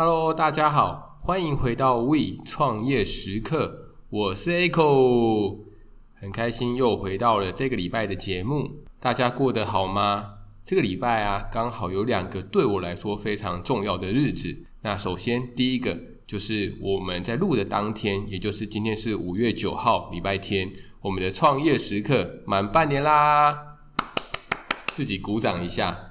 Hello，大家好，欢迎回到 We 创业时刻，我是 Echo，很开心又回到了这个礼拜的节目，大家过得好吗？这个礼拜啊，刚好有两个对我来说非常重要的日子。那首先第一个就是我们在录的当天，也就是今天是五月九号，礼拜天，我们的创业时刻满半年啦，自己鼓掌一下。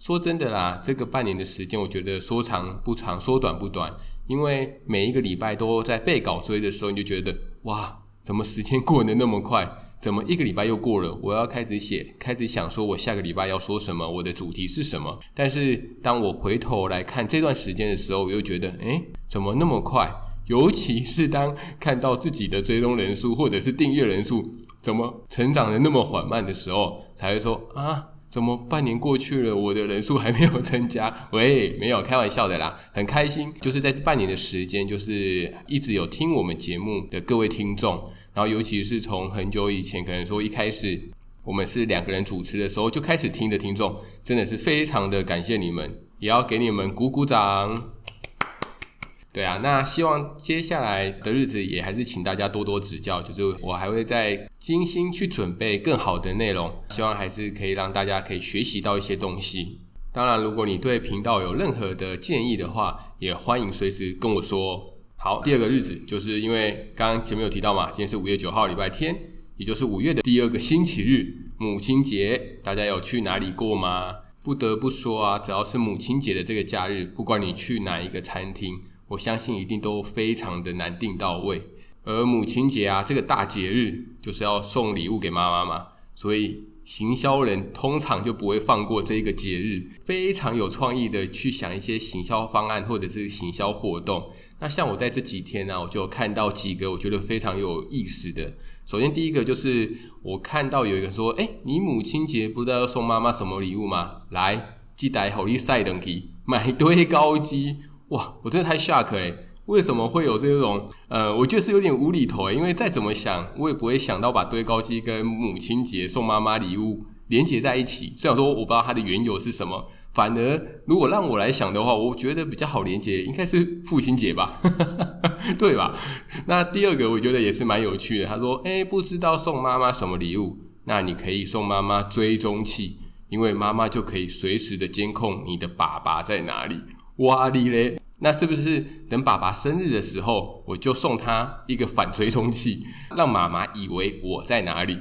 说真的啦，这个半年的时间，我觉得说长不长，说短不短。因为每一个礼拜都在背稿追的时候，你就觉得哇，怎么时间过得那么快？怎么一个礼拜又过了？我要开始写，开始想说我下个礼拜要说什么，我的主题是什么？但是当我回头来看这段时间的时候，我又觉得，诶，怎么那么快？尤其是当看到自己的追踪人数或者是订阅人数怎么成长的那么缓慢的时候，才会说啊。怎么半年过去了，我的人数还没有增加？喂，没有，开玩笑的啦，很开心，就是在半年的时间，就是一直有听我们节目的各位听众，然后尤其是从很久以前，可能说一开始我们是两个人主持的时候就开始听的听众，真的是非常的感谢你们，也要给你们鼓鼓掌。对啊，那希望接下来的日子也还是请大家多多指教，就是我还会再精心去准备更好的内容，希望还是可以让大家可以学习到一些东西。当然，如果你对频道有任何的建议的话，也欢迎随时跟我说。好，第二个日子就是因为刚刚前面有提到嘛，今天是五月九号礼拜天，也就是五月的第二个星期日，母亲节，大家有去哪里过吗？不得不说啊，只要是母亲节的这个假日，不管你去哪一个餐厅。我相信一定都非常的难订到位，而母亲节啊，这个大节日就是要送礼物给妈妈嘛，所以行销人通常就不会放过这个节日，非常有创意的去想一些行销方案或者是行销活动。那像我在这几天呢，我就看到几个我觉得非常有意思的。首先第一个就是我看到有一个说，诶，你母亲节不知道要送妈妈什么礼物吗？来，记得好利赛等级，买堆高机。哇，我真的太 shock 了！为什么会有这种？呃，我觉得是有点无厘头诶，因为再怎么想，我也不会想到把堆高机跟母亲节送妈妈礼物连接在一起。虽然说我不知道它的缘由是什么，反而如果让我来想的话，我觉得比较好连接应该是父亲节吧，对吧？那第二个我觉得也是蛮有趣的。他说：“诶，不知道送妈妈什么礼物？那你可以送妈妈追踪器，因为妈妈就可以随时的监控你的爸爸在哪里。”哇哩嘞！那是不是等爸爸生日的时候，我就送他一个反追踪器，让妈妈以为我在哪里？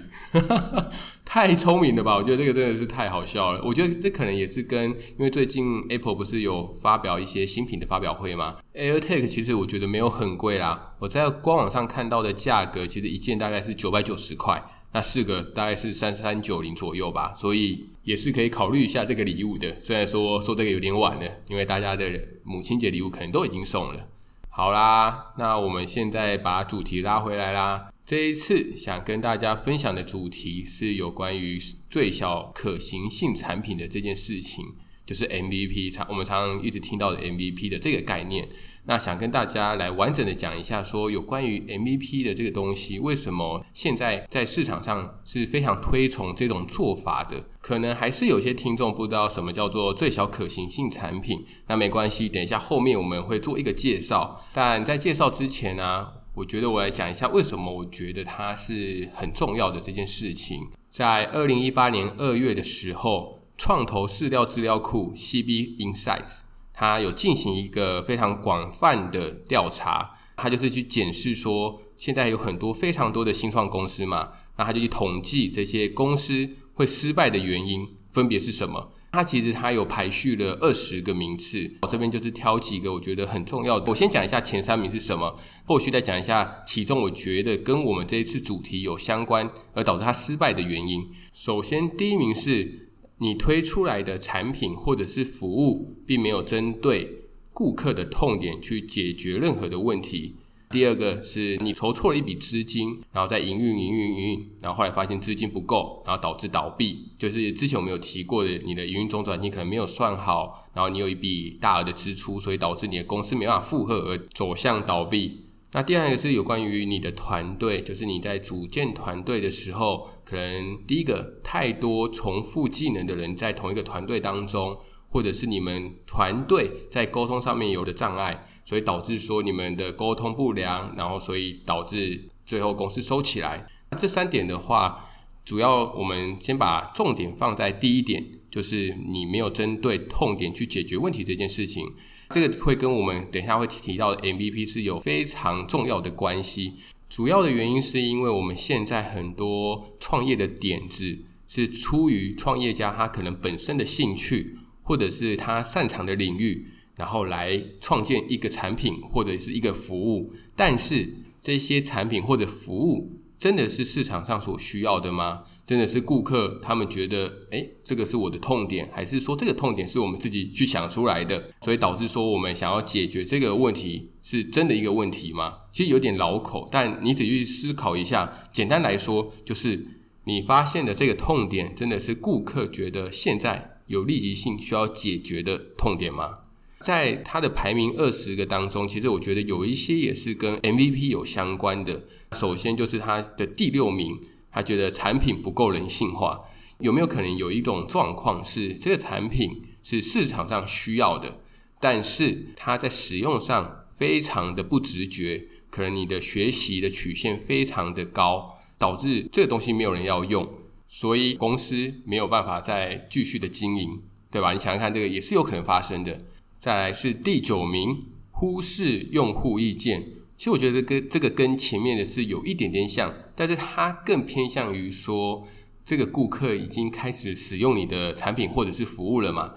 太聪明了吧！我觉得这个真的是太好笑了。我觉得这可能也是跟，因为最近 Apple 不是有发表一些新品的发表会吗？AirTag 其实我觉得没有很贵啦，我在官网上看到的价格，其实一件大概是九百九十块。那四个大概是三三九零左右吧，所以也是可以考虑一下这个礼物的。虽然说说这个有点晚了，因为大家的母亲节礼物可能都已经送了。好啦，那我们现在把主题拉回来啦。这一次想跟大家分享的主题是有关于最小可行性产品的这件事情。就是 MVP，常我们常常一直听到的 MVP 的这个概念，那想跟大家来完整的讲一下，说有关于 MVP 的这个东西，为什么现在在市场上是非常推崇这种做法的？可能还是有些听众不知道什么叫做最小可行性产品，那没关系，等一下后面我们会做一个介绍。但在介绍之前呢、我觉得我来讲一下为什么我觉得它是很重要的这件事情。在二零一八年二月的时候。创投饲料资料库 CB Insights，它有进行一个非常广泛的调查，它就是去检视说，现在有很多非常多的新创公司嘛，那它就去统计这些公司会失败的原因分别是什么。它其实它有排序了二十个名次，我这边就是挑几个我觉得很重要的。我先讲一下前三名是什么，后续再讲一下其中我觉得跟我们这一次主题有相关而导致它失败的原因。首先第一名是。你推出来的产品或者是服务，并没有针对顾客的痛点去解决任何的问题。第二个是你筹措了一笔资金，然后在营运、营运、营运，然后后来发现资金不够，然后导致倒闭。就是之前我们有提过的，你的营运周转你可能没有算好，然后你有一笔大额的支出，所以导致你的公司没办法负荷而走向倒闭。那第二个是有关于你的团队，就是你在组建团队的时候，可能第一个太多重复技能的人在同一个团队当中，或者是你们团队在沟通上面有的障碍，所以导致说你们的沟通不良，然后所以导致最后公司收起来。这三点的话，主要我们先把重点放在第一点，就是你没有针对痛点去解决问题这件事情。这个会跟我们等一下会提到的 MVP 是有非常重要的关系。主要的原因是因为我们现在很多创业的点子是出于创业家他可能本身的兴趣。或者是他擅长的领域，然后来创建一个产品或者是一个服务。但是这些产品或者服务真的是市场上所需要的吗？真的是顾客他们觉得，诶，这个是我的痛点，还是说这个痛点是我们自己去想出来的？所以导致说我们想要解决这个问题是真的一个问题吗？其实有点老口，但你仔细思考一下，简单来说就是你发现的这个痛点真的是顾客觉得现在。有立即性需要解决的痛点吗？在它的排名二十个当中，其实我觉得有一些也是跟 MVP 有相关的。首先就是它的第六名，他觉得产品不够人性化。有没有可能有一种状况是，这个产品是市场上需要的，但是它在使用上非常的不直觉，可能你的学习的曲线非常的高，导致这个东西没有人要用。所以公司没有办法再继续的经营，对吧？你想想看，这个也是有可能发生的。再来是第九名，忽视用户意见。其实我觉得跟这个跟前面的是有一点点像，但是它更偏向于说，这个顾客已经开始使用你的产品或者是服务了嘛。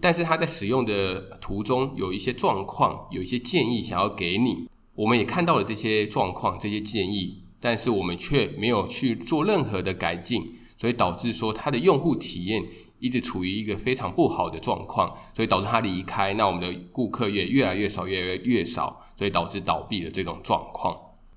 但是他在使用的途中有一些状况，有一些建议想要给你。我们也看到了这些状况、这些建议，但是我们却没有去做任何的改进。所以导致说他的用户体验一直处于一个非常不好的状况，所以导致他离开，那我们的顾客也越来越少，越来越少，所以导致倒闭的这种状况。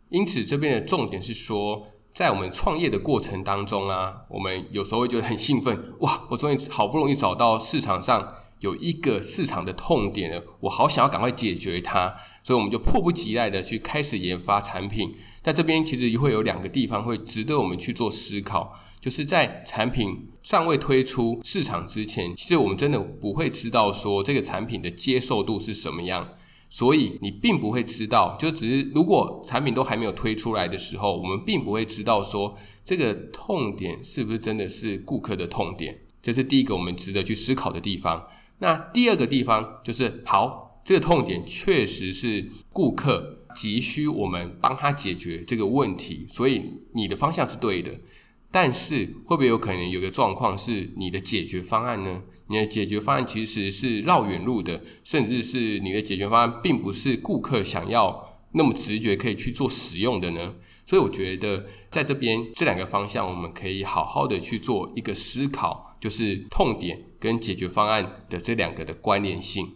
因此这边的重点是说，在我们创业的过程当中啊，我们有时候会觉得很兴奋，哇，我终于好不容易找到市场上有一个市场的痛点了，我好想要赶快解决它，所以我们就迫不及待的去开始研发产品。在这边其实会有两个地方会值得我们去做思考。就是在产品尚未推出市场之前，其实我们真的不会知道说这个产品的接受度是什么样，所以你并不会知道，就只是如果产品都还没有推出来的时候，我们并不会知道说这个痛点是不是真的是顾客的痛点，这是第一个我们值得去思考的地方。那第二个地方就是，好，这个痛点确实是顾客急需我们帮他解决这个问题，所以你的方向是对的。但是会不会有可能有个状况是你的解决方案呢？你的解决方案其实是绕远路的，甚至是你的解决方案并不是顾客想要那么直觉可以去做使用的呢？所以我觉得在这边这两个方向，我们可以好好的去做一个思考，就是痛点跟解决方案的这两个的关联性。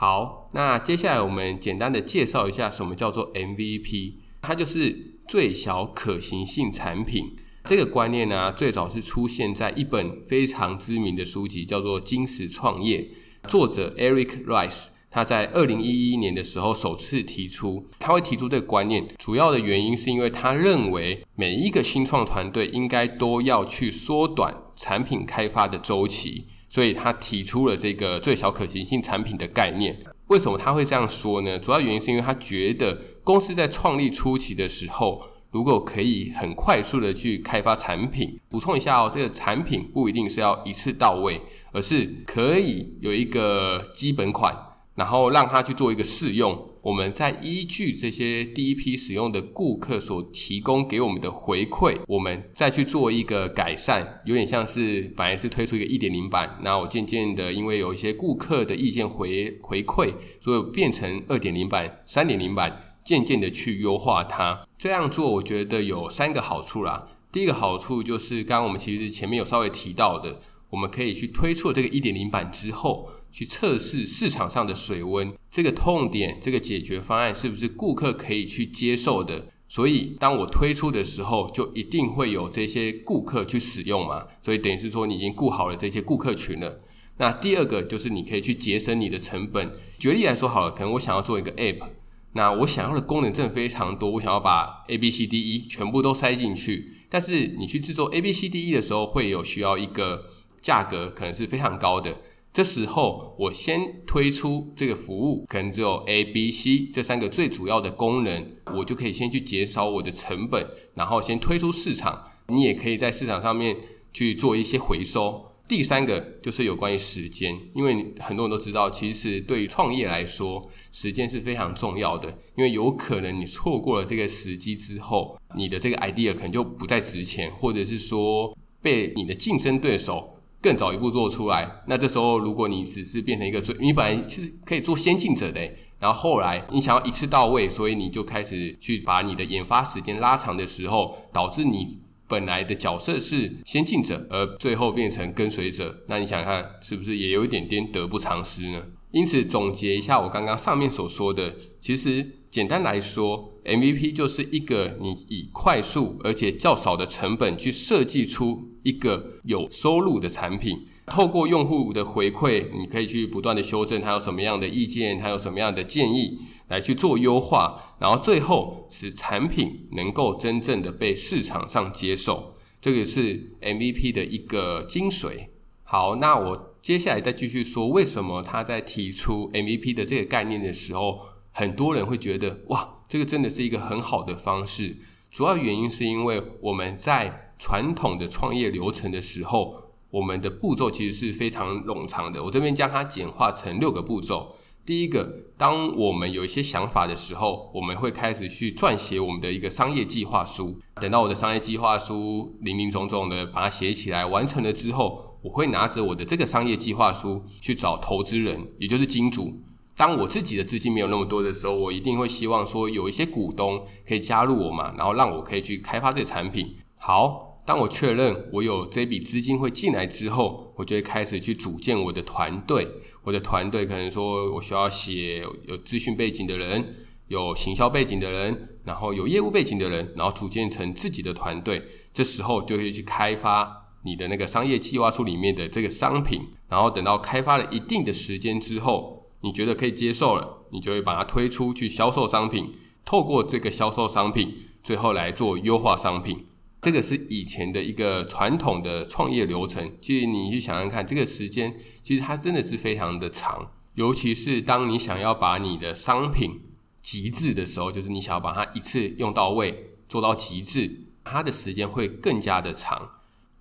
好，那接下来我们简单的介绍一下什么叫做 MVP，它就是最小可行性产品。这个观念呢，最早是出现在一本非常知名的书籍，叫做《金石创业》，作者 Eric Rice，他在二零一一年的时候首次提出，他会提出这个观念，主要的原因是因为他认为每一个新创团队应该都要去缩短产品开发的周期，所以他提出了这个最小可行性产品的概念。为什么他会这样说呢？主要原因是因为他觉得公司在创立初期的时候。如果可以很快速的去开发产品，补充一下哦，这个产品不一定是要一次到位，而是可以有一个基本款，然后让他去做一个试用。我们再依据这些第一批使用的顾客所提供给我们的回馈，我们再去做一个改善，有点像是本来是推出一个一点零版，那我渐渐的因为有一些顾客的意见回回馈，所以变成二点零版、三点零版。渐渐的去优化它，这样做我觉得有三个好处啦。第一个好处就是，刚刚我们其实前面有稍微提到的，我们可以去推出这个一点零版之后，去测试市场上的水温，这个痛点，这个解决方案是不是顾客可以去接受的。所以，当我推出的时候，就一定会有这些顾客去使用嘛。所以，等于是说，你已经顾好了这些顾客群了。那第二个就是，你可以去节省你的成本。举例来说好了，可能我想要做一个 App。那我想要的功能真的非常多，我想要把 A B C D E 全部都塞进去。但是你去制作 A B C D E 的时候，会有需要一个价格可能是非常高的。这时候，我先推出这个服务，可能只有 A、B、C 这三个最主要的功能，我就可以先去减少我的成本，然后先推出市场。你也可以在市场上面去做一些回收。第三个就是有关于时间，因为很多人都知道，其实对于创业来说，时间是非常重要的。因为有可能你错过了这个时机之后，你的这个 idea 可能就不再值钱，或者是说被你的竞争对手更早一步做出来。那这时候，如果你只是变成一个最，你本来其实可以做先进者的，然后后来你想要一次到位，所以你就开始去把你的研发时间拉长的时候，导致你。本来的角色是先进者，而最后变成跟随者，那你想看，是不是也有一点点得不偿失呢？因此，总结一下我刚刚上面所说的，其实简单来说，MVP 就是一个你以快速而且较少的成本去设计出一个有收入的产品，透过用户的回馈，你可以去不断的修正他有什么样的意见，他有什么样的建议。来去做优化，然后最后使产品能够真正的被市场上接受，这个是 MVP 的一个精髓。好，那我接下来再继续说，为什么他在提出 MVP 的这个概念的时候，很多人会觉得哇，这个真的是一个很好的方式。主要原因是因为我们在传统的创业流程的时候，我们的步骤其实是非常冗长的。我这边将它简化成六个步骤。第一个，当我们有一些想法的时候，我们会开始去撰写我们的一个商业计划书。等到我的商业计划书林林总总的把它写起来完成了之后，我会拿着我的这个商业计划书去找投资人，也就是金主。当我自己的资金没有那么多的时候，我一定会希望说有一些股东可以加入我嘛，然后让我可以去开发这个产品。好。当我确认我有这笔资金会进来之后，我就会开始去组建我的团队。我的团队可能说我需要写有资讯背景的人，有行销背景的人，然后有业务背景的人，然后组建成自己的团队。这时候就会去开发你的那个商业计划书里面的这个商品。然后等到开发了一定的时间之后，你觉得可以接受了，你就会把它推出去销售商品。透过这个销售商品，最后来做优化商品。这个是以前的一个传统的创业流程。其实你去想想看，这个时间其实它真的是非常的长。尤其是当你想要把你的商品极致的时候，就是你想要把它一次用到位，做到极致，它的时间会更加的长。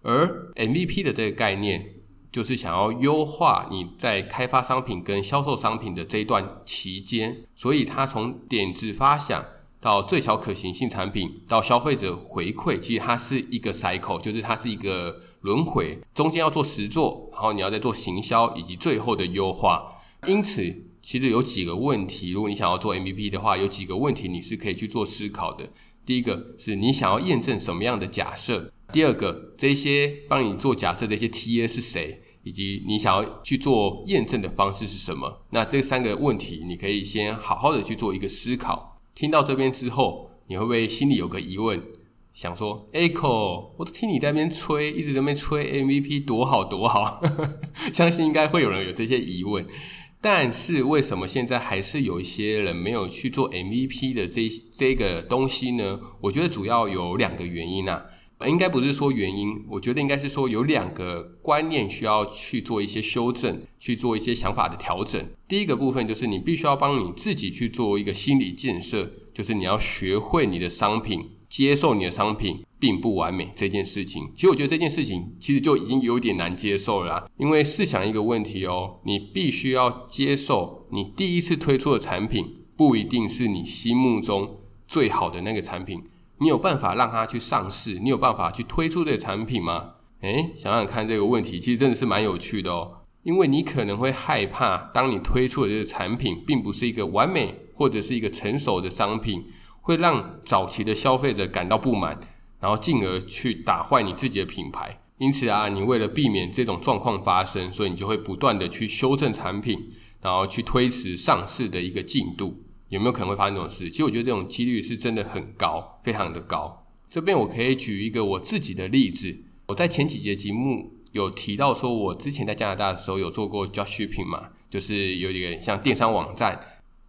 而 MVP 的这个概念，就是想要优化你在开发商品跟销售商品的这一段期间，所以它从点子发想。到最小可行性产品，到消费者回馈，其实它是一个 cycle，就是它是一个轮回，中间要做实作，然后你要再做行销，以及最后的优化。因此，其实有几个问题，如果你想要做 MVP 的话，有几个问题你是可以去做思考的。第一个是你想要验证什么样的假设；第二个，这些帮你做假设这些 TA 是谁，以及你想要去做验证的方式是什么。那这三个问题，你可以先好好的去做一个思考。听到这边之后，你会不会心里有个疑问，想说：“Echo，我都听你在那边吹，一直在那边吹 MVP 多好多好。”相信应该会有人有这些疑问。但是为什么现在还是有一些人没有去做 MVP 的这这个东西呢？我觉得主要有两个原因啊。应该不是说原因，我觉得应该是说有两个观念需要去做一些修正，去做一些想法的调整。第一个部分就是你必须要帮你自己去做一个心理建设，就是你要学会你的商品，接受你的商品并不完美这件事情。其实我觉得这件事情其实就已经有点难接受了，因为试想一个问题哦，你必须要接受你第一次推出的产品不一定是你心目中最好的那个产品。你有办法让它去上市？你有办法去推出这个产品吗？诶，想想看这个问题，其实真的是蛮有趣的哦。因为你可能会害怕，当你推出的这个产品并不是一个完美或者是一个成熟的商品，会让早期的消费者感到不满，然后进而去打坏你自己的品牌。因此啊，你为了避免这种状况发生，所以你就会不断的去修正产品，然后去推迟上市的一个进度。有没有可能会发生这种事？其实我觉得这种几率是真的很高，非常的高。这边我可以举一个我自己的例子。我在前几节节目有提到说，我之前在加拿大的时候有做过 dropshipping 嘛，就是有点像电商网站。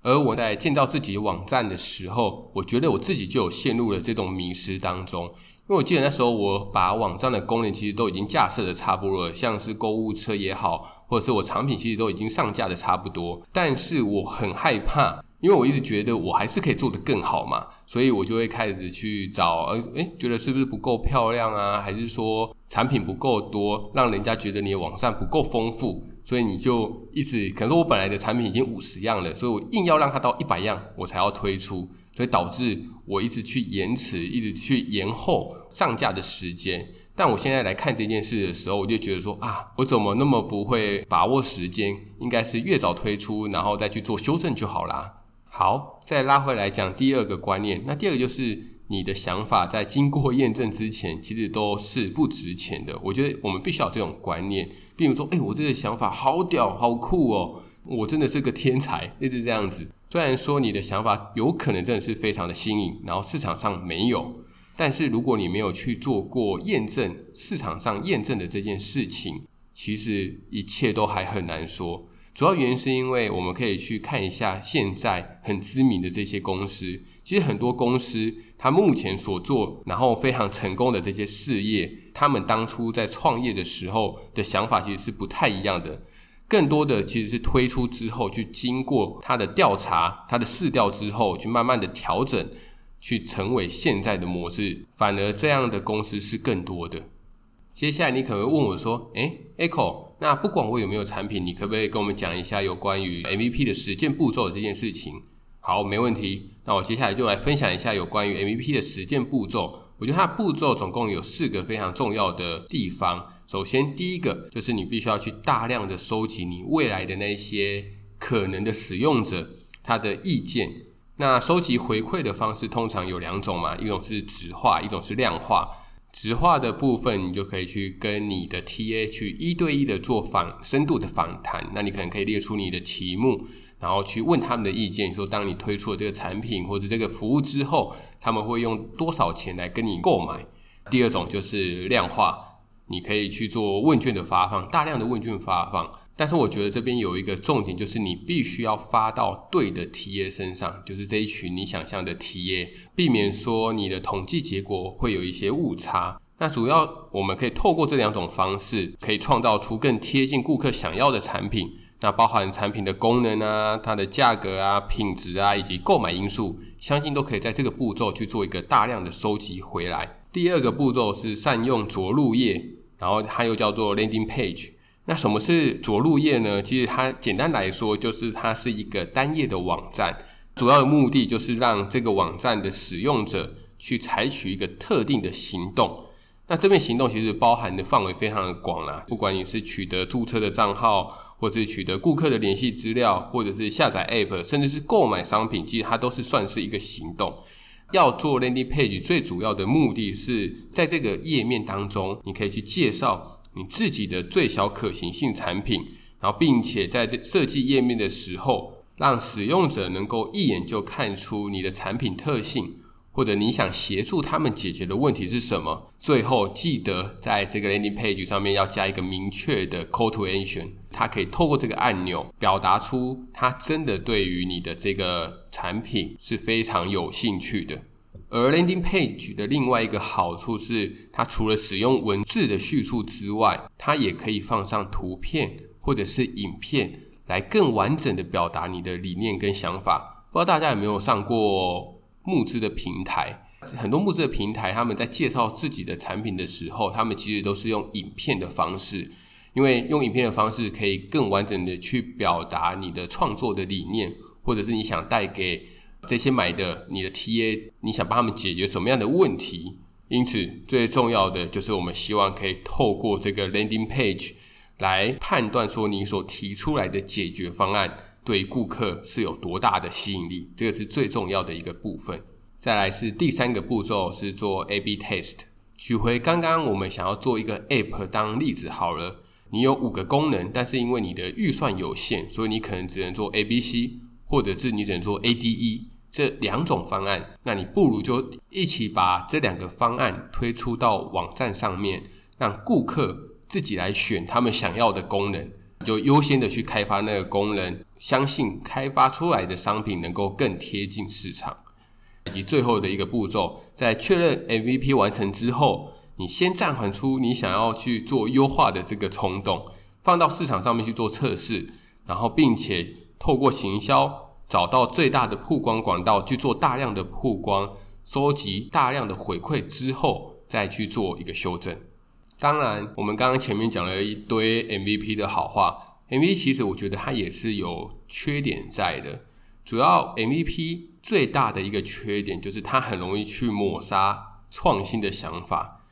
而我在建造自己网站的时候，我觉得我自己就有陷入了这种迷失当中。因为我记得那时候我把网站的功能其实都已经架设的差不多了，像是购物车也好，或者是我产品其实都已经上架的差不多，但是我很害怕。因为我一直觉得我还是可以做得更好嘛，所以我就会开始去找，呃，诶，觉得是不是不够漂亮啊？还是说产品不够多，让人家觉得你的网站不够丰富，所以你就一直，可能说我本来的产品已经五十样了，所以我硬要让它到一百样，我才要推出，所以导致我一直去延迟，一直去延后上架的时间。但我现在来看这件事的时候，我就觉得说啊，我怎么那么不会把握时间？应该是越早推出，然后再去做修正就好啦。好，再拉回来讲第二个观念。那第二个就是你的想法在经过验证之前，其实都是不值钱的。我觉得我们必须要有这种观念。比如说，哎、我这个想法好屌，好酷哦，我真的是个天才，一直这样子。虽然说你的想法有可能真的是非常的新颖，然后市场上没有，但是如果你没有去做过验证，市场上验证的这件事情，其实一切都还很难说。主要原因是因为我们可以去看一下现在很知名的这些公司，其实很多公司它目前所做然后非常成功的这些事业，他们当初在创业的时候的想法其实是不太一样的，更多的其实是推出之后去经过他的调查、他的试调之后，去慢慢的调整，去成为现在的模式。反而这样的公司是更多的。接下来你可能会问我说：“诶，Echo。”那不管我有没有产品，你可不可以跟我们讲一下有关于 MVP 的实践步骤这件事情？好，没问题。那我接下来就来分享一下有关于 MVP 的实践步骤。我觉得它的步骤总共有四个非常重要的地方。首先，第一个就是你必须要去大量的收集你未来的那些可能的使用者他的意见。那收集回馈的方式通常有两种嘛，一种是质化，一种是量化。直化的部分，你就可以去跟你的 TA 去一对一的做访深度的访谈。那你可能可以列出你的题目，然后去问他们的意见，说当你推出了这个产品或者这个服务之后，他们会用多少钱来跟你购买。第二种就是量化，你可以去做问卷的发放，大量的问卷发放。但是我觉得这边有一个重点，就是你必须要发到对的 TA 身上，就是这一群你想象的 TA，避免说你的统计结果会有一些误差。那主要我们可以透过这两种方式，可以创造出更贴近顾客想要的产品。那包含产品的功能啊、它的价格啊、品质啊，以及购买因素，相信都可以在这个步骤去做一个大量的收集回来。第二个步骤是善用着陆页，然后它又叫做 landing page。那什么是着陆页呢？其实它简单来说，就是它是一个单页的网站，主要的目的就是让这个网站的使用者去采取一个特定的行动。那这边行动其实包含的范围非常的广啦，不管你是取得注册的账号，或者是取得顾客的联系资料，或者是下载 App，甚至是购买商品，其实它都是算是一个行动。要做 Landing Page，最主要的目的是在这个页面当中，你可以去介绍。你自己的最小可行性产品，然后并且在这设计页面的时候，让使用者能够一眼就看出你的产品特性，或者你想协助他们解决的问题是什么。最后记得在这个 landing page 上面要加一个明确的 call to action，它可以透过这个按钮表达出他真的对于你的这个产品是非常有兴趣的。而 landing page 的另外一个好处是，它除了使用文字的叙述之外，它也可以放上图片或者是影片，来更完整的表达你的理念跟想法。不知道大家有没有上过募资的平台？很多募资的平台，他们在介绍自己的产品的时候，他们其实都是用影片的方式，因为用影片的方式可以更完整的去表达你的创作的理念，或者是你想带给。这些买的你的 TA，你想帮他们解决什么样的问题？因此，最重要的就是我们希望可以透过这个 landing page 来判断说你所提出来的解决方案对顾客是有多大的吸引力，这个是最重要的一个部分。再来是第三个步骤是做 A/B test。取回刚刚我们想要做一个 app 当例子好了，你有五个功能，但是因为你的预算有限，所以你可能只能做 A、B、C。或者是你只能做 ADE 这两种方案，那你不如就一起把这两个方案推出到网站上面，让顾客自己来选他们想要的功能，就优先的去开发那个功能，相信开发出来的商品能够更贴近市场。以及最后的一个步骤，在确认 MVP 完成之后，你先暂缓出你想要去做优化的这个冲动，放到市场上面去做测试，然后并且透过行销找到最大的曝光管道去做大量的曝光，收集大量的回馈之后，再去做一个修正。当然，我们刚刚前面讲了一堆 MVP 的好话，MVP 其实我觉得它也是有缺点在的。主要 MVP 最大的一个缺点就是它很容易去抹杀创新的想法。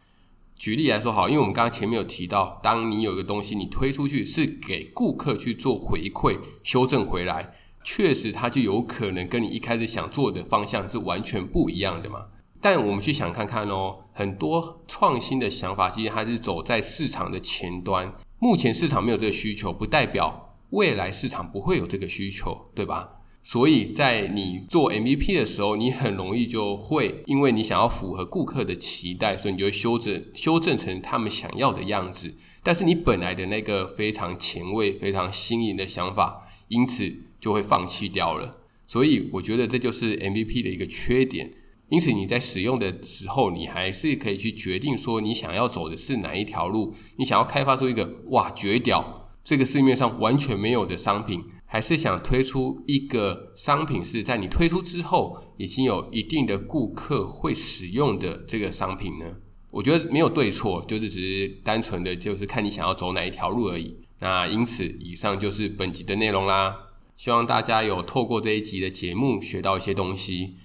举例来说，好，因为我们刚刚前面有提到，当你有一个东西你推出去是给顾客去做回馈、修正回来，确实它就有可能跟你一开始想做的方向是完全不一样的嘛。但我们去想看看哦，很多创新的想法其实它是走在市场的前端，目前市场没有这个需求，不代表未来市场不会有这个需求，对吧？所以在你做 MVP 的时候，你很容易就会因为你想要符合顾客的期待，所以你就会修正修正成他们想要的样子。但是你本来的那个非常前卫、非常新颖的想法，因此就会放弃掉了。所以我觉得这就是 MVP 的一个缺点。因此你在使用的时候，你还是可以去决定说你想要走的是哪一条路。你想要开发出一个哇绝屌！这个市面上完全没有的商品，还是想推出一个商品是在你推出之后已经有一定的顾客会使用的这个商品呢？我觉得没有对错，就是只是单纯的就是看你想要走哪一条路而已。那因此，以上就是本集的内容啦。希望大家有透过这一集的节目学到一些东西。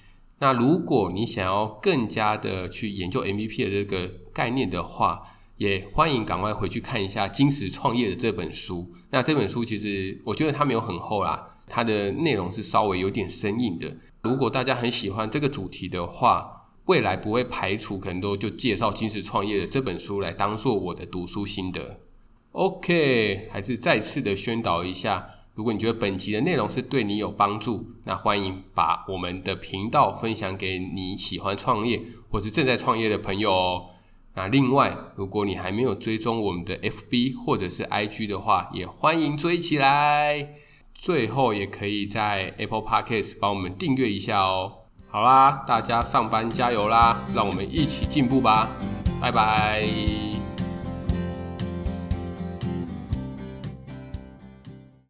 那如果你想要更加的去研究 MVP 的这个概念的话，也欢迎赶快回去看一下《金石创业》的这本书。那这本书其实我觉得它没有很厚啦，它的内容是稍微有点生硬的。如果大家很喜欢这个主题的话，未来不会排除可能都就介绍《金石创业》的这本书来当做我的读书心得。OK，还是再次的宣导一下，如果你觉得本集的内容是对你有帮助，那欢迎把我们的频道分享给你喜欢创业或是正在创业的朋友哦。那另外，如果你还没有追踪我们的 FB 或者是 IG 的话，也欢迎追起来。最后，也可以在 Apple Podcast 帮我们订阅一下哦。好啦，大家上班加油啦！让我们一起进步吧，拜拜。